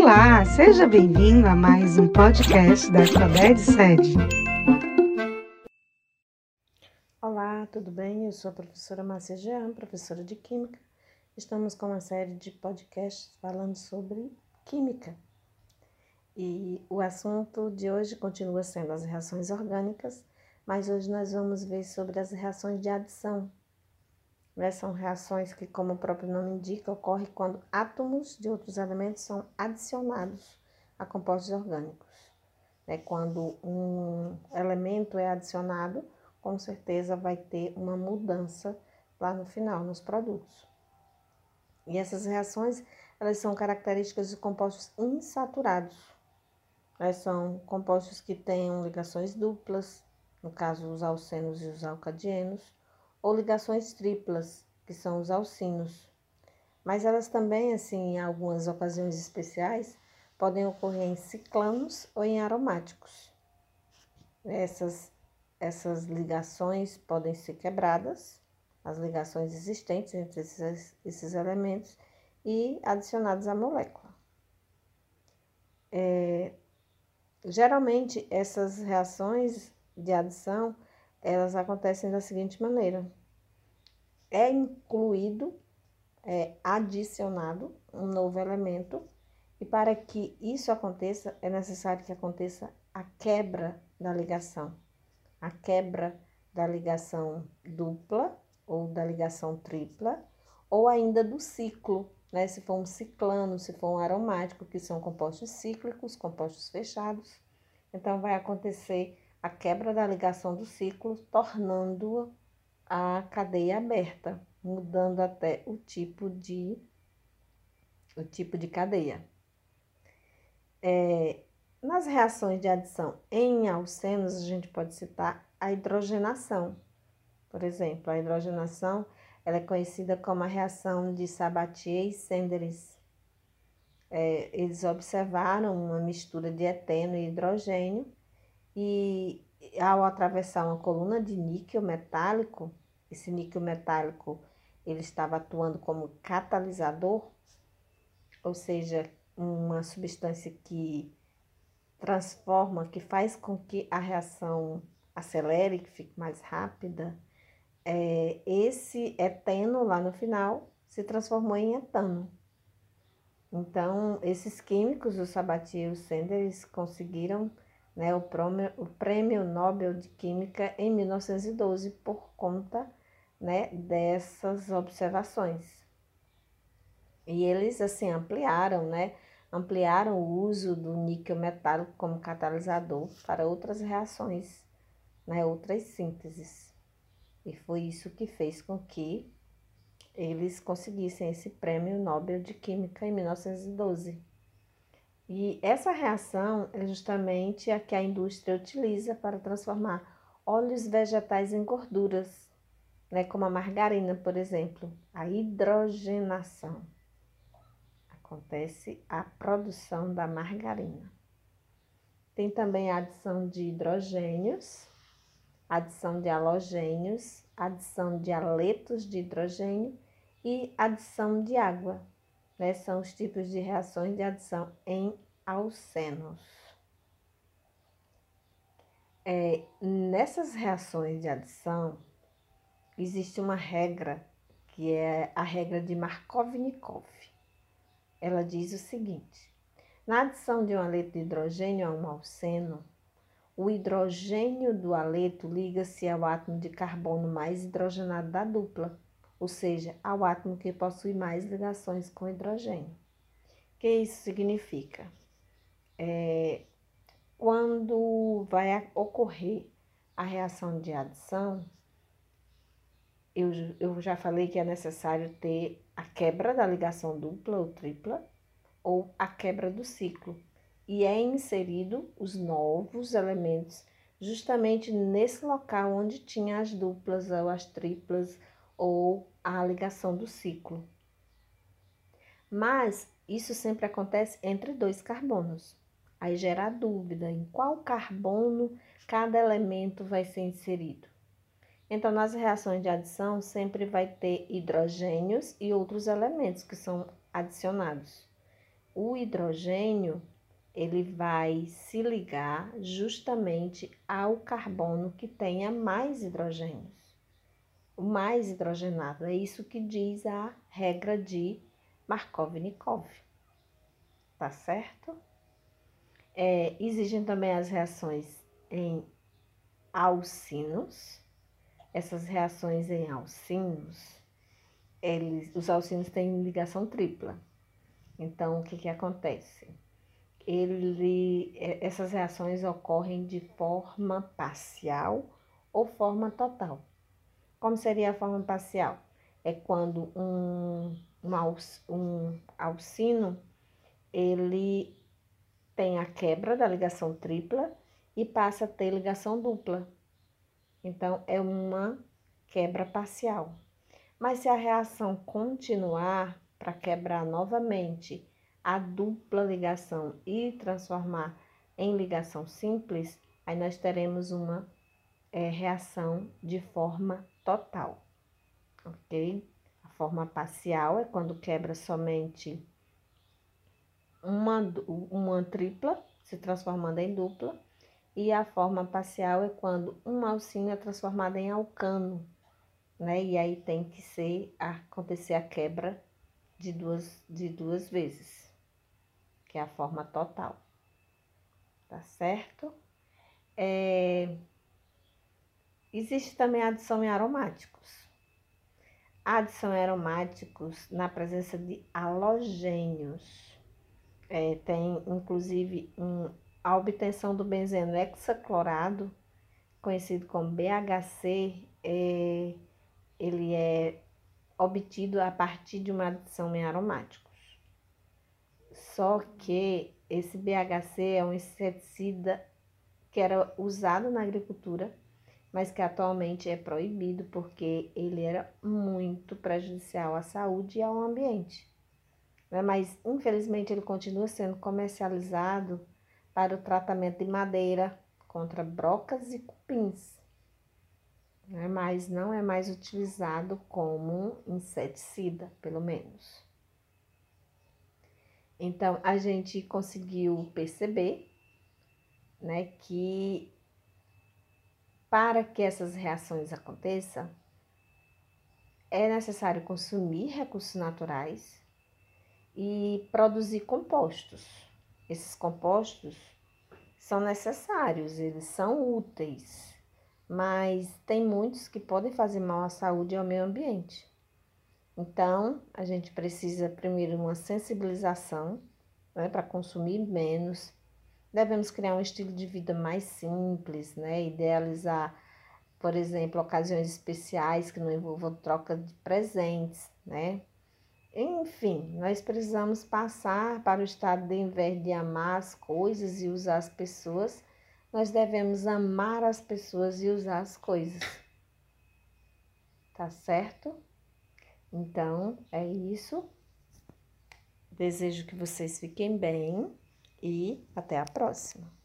Olá, seja bem-vindo a mais um podcast da Alfabete Sede. Olá, tudo bem? Eu sou a professora Márcia Jean, professora de Química. Estamos com uma série de podcasts falando sobre Química. E o assunto de hoje continua sendo as reações orgânicas, mas hoje nós vamos ver sobre as reações de adição, né? São reações que, como o próprio nome indica, ocorrem quando átomos de outros elementos são adicionados a compostos orgânicos. Né? Quando um elemento é adicionado, com certeza vai ter uma mudança lá no final, nos produtos. E essas reações, elas são características de compostos insaturados. Elas são compostos que têm ligações duplas, no caso os alcenos e os alcadienos, ou ligações triplas, que são os alcinos. Mas elas também, assim, em algumas ocasiões especiais, podem ocorrer em ciclanos ou em aromáticos. Essas, essas ligações podem ser quebradas, as ligações existentes entre esses, esses elementos, e adicionadas à molécula. É, geralmente, essas reações de adição elas acontecem da seguinte maneira: é incluído, é adicionado um novo elemento, e para que isso aconteça, é necessário que aconteça a quebra da ligação, a quebra da ligação dupla ou da ligação tripla, ou ainda do ciclo, né? Se for um ciclano, se for um aromático, que são compostos cíclicos, compostos fechados, então vai acontecer a quebra da ligação do ciclo, tornando a cadeia aberta, mudando até o tipo de o tipo de cadeia. É, nas reações de adição em alcenos, a gente pode citar a hidrogenação. Por exemplo, a hidrogenação ela é conhecida como a reação de Sabatier e Senderis. É, eles observaram uma mistura de eteno e hidrogênio e ao atravessar uma coluna de níquel metálico, esse níquel metálico ele estava atuando como catalisador, ou seja, uma substância que transforma, que faz com que a reação acelere, que fique mais rápida. É, esse eteno lá no final se transformou em etano. Então, esses químicos, o Sabatier e o eles conseguiram né, o, prêmio, o Prêmio Nobel de Química em 1912 por conta né, dessas observações. E eles assim ampliaram, né, ampliaram o uso do níquel metálico como catalisador para outras reações, né, outras sínteses. E foi isso que fez com que eles conseguissem esse Prêmio Nobel de Química em 1912. E essa reação é justamente a que a indústria utiliza para transformar óleos vegetais em gorduras, né, como a margarina, por exemplo, a hidrogenação. Acontece a produção da margarina. Tem também a adição de hidrogênios, adição de halogênios, adição de aletos de hidrogênio e adição de água né, são os tipos de reações de adição em alcenos. É, nessas reações de adição, existe uma regra, que é a regra de Markovnikov. Ela diz o seguinte: na adição de um aleto de hidrogênio a um alceno, o hidrogênio do aleto liga-se ao átomo de carbono mais hidrogenado da dupla ou seja, ao átomo que possui mais ligações com hidrogênio. O que isso significa? É, quando vai ocorrer a reação de adição, eu, eu já falei que é necessário ter a quebra da ligação dupla ou tripla, ou a quebra do ciclo, e é inserido os novos elementos justamente nesse local onde tinha as duplas ou as triplas ou a ligação do ciclo. Mas isso sempre acontece entre dois carbonos. Aí gera a dúvida em qual carbono cada elemento vai ser inserido. Então, nas reações de adição, sempre vai ter hidrogênios e outros elementos que são adicionados. o hidrogênio ele vai se ligar justamente ao carbono que tenha mais hidrogênios, mais hidrogenado. É isso que diz a regra de Markov-Nikov. Tá certo? É, existem também as reações em alcinos. Essas reações em alcinos, eles, os alcinos têm ligação tripla. Então, o que, que acontece? ele, é, essas reações ocorrem de forma parcial ou forma total. Como seria a forma parcial? É quando um, um, um alcino ele tem a quebra da ligação tripla e passa a ter ligação dupla. Então, é uma quebra parcial. Mas se a reação continuar para quebrar novamente a dupla ligação e transformar em ligação simples, aí nós teremos uma é, reação de forma total, ok? A forma parcial é quando quebra somente uma, uma tripla, se transformando em dupla, e a forma parcial é quando um alcino é transformado em alcano, né? E aí tem que ser acontecer a quebra de duas, de duas vezes que é a forma total. Tá certo? É... Existe também a adição em aromáticos. A adição em aromáticos na presença de halogênios. É, tem inclusive um, a obtenção do benzeno hexaclorado, conhecido como BHC, é, ele é obtido a partir de uma adição em aromático. Só que esse BHC é um inseticida que era usado na agricultura, mas que atualmente é proibido porque ele era muito prejudicial à saúde e ao ambiente. Né? Mas infelizmente ele continua sendo comercializado para o tratamento de madeira contra brocas e cupins, né? mas não é mais utilizado como inseticida, pelo menos. Então, a gente conseguiu perceber né, que para que essas reações aconteçam, é necessário consumir recursos naturais e produzir compostos. Esses compostos são necessários, eles são úteis, mas tem muitos que podem fazer mal à saúde e ao meio ambiente. Então, a gente precisa primeiro uma sensibilização né, para consumir menos. Devemos criar um estilo de vida mais simples, né? Idealizar, por exemplo, ocasiões especiais que não envolvam troca de presentes, né? Enfim, nós precisamos passar para o estado de, em vez de amar as coisas e usar as pessoas, nós devemos amar as pessoas e usar as coisas. Tá certo? Então, é isso. Desejo que vocês fiquem bem e até a próxima.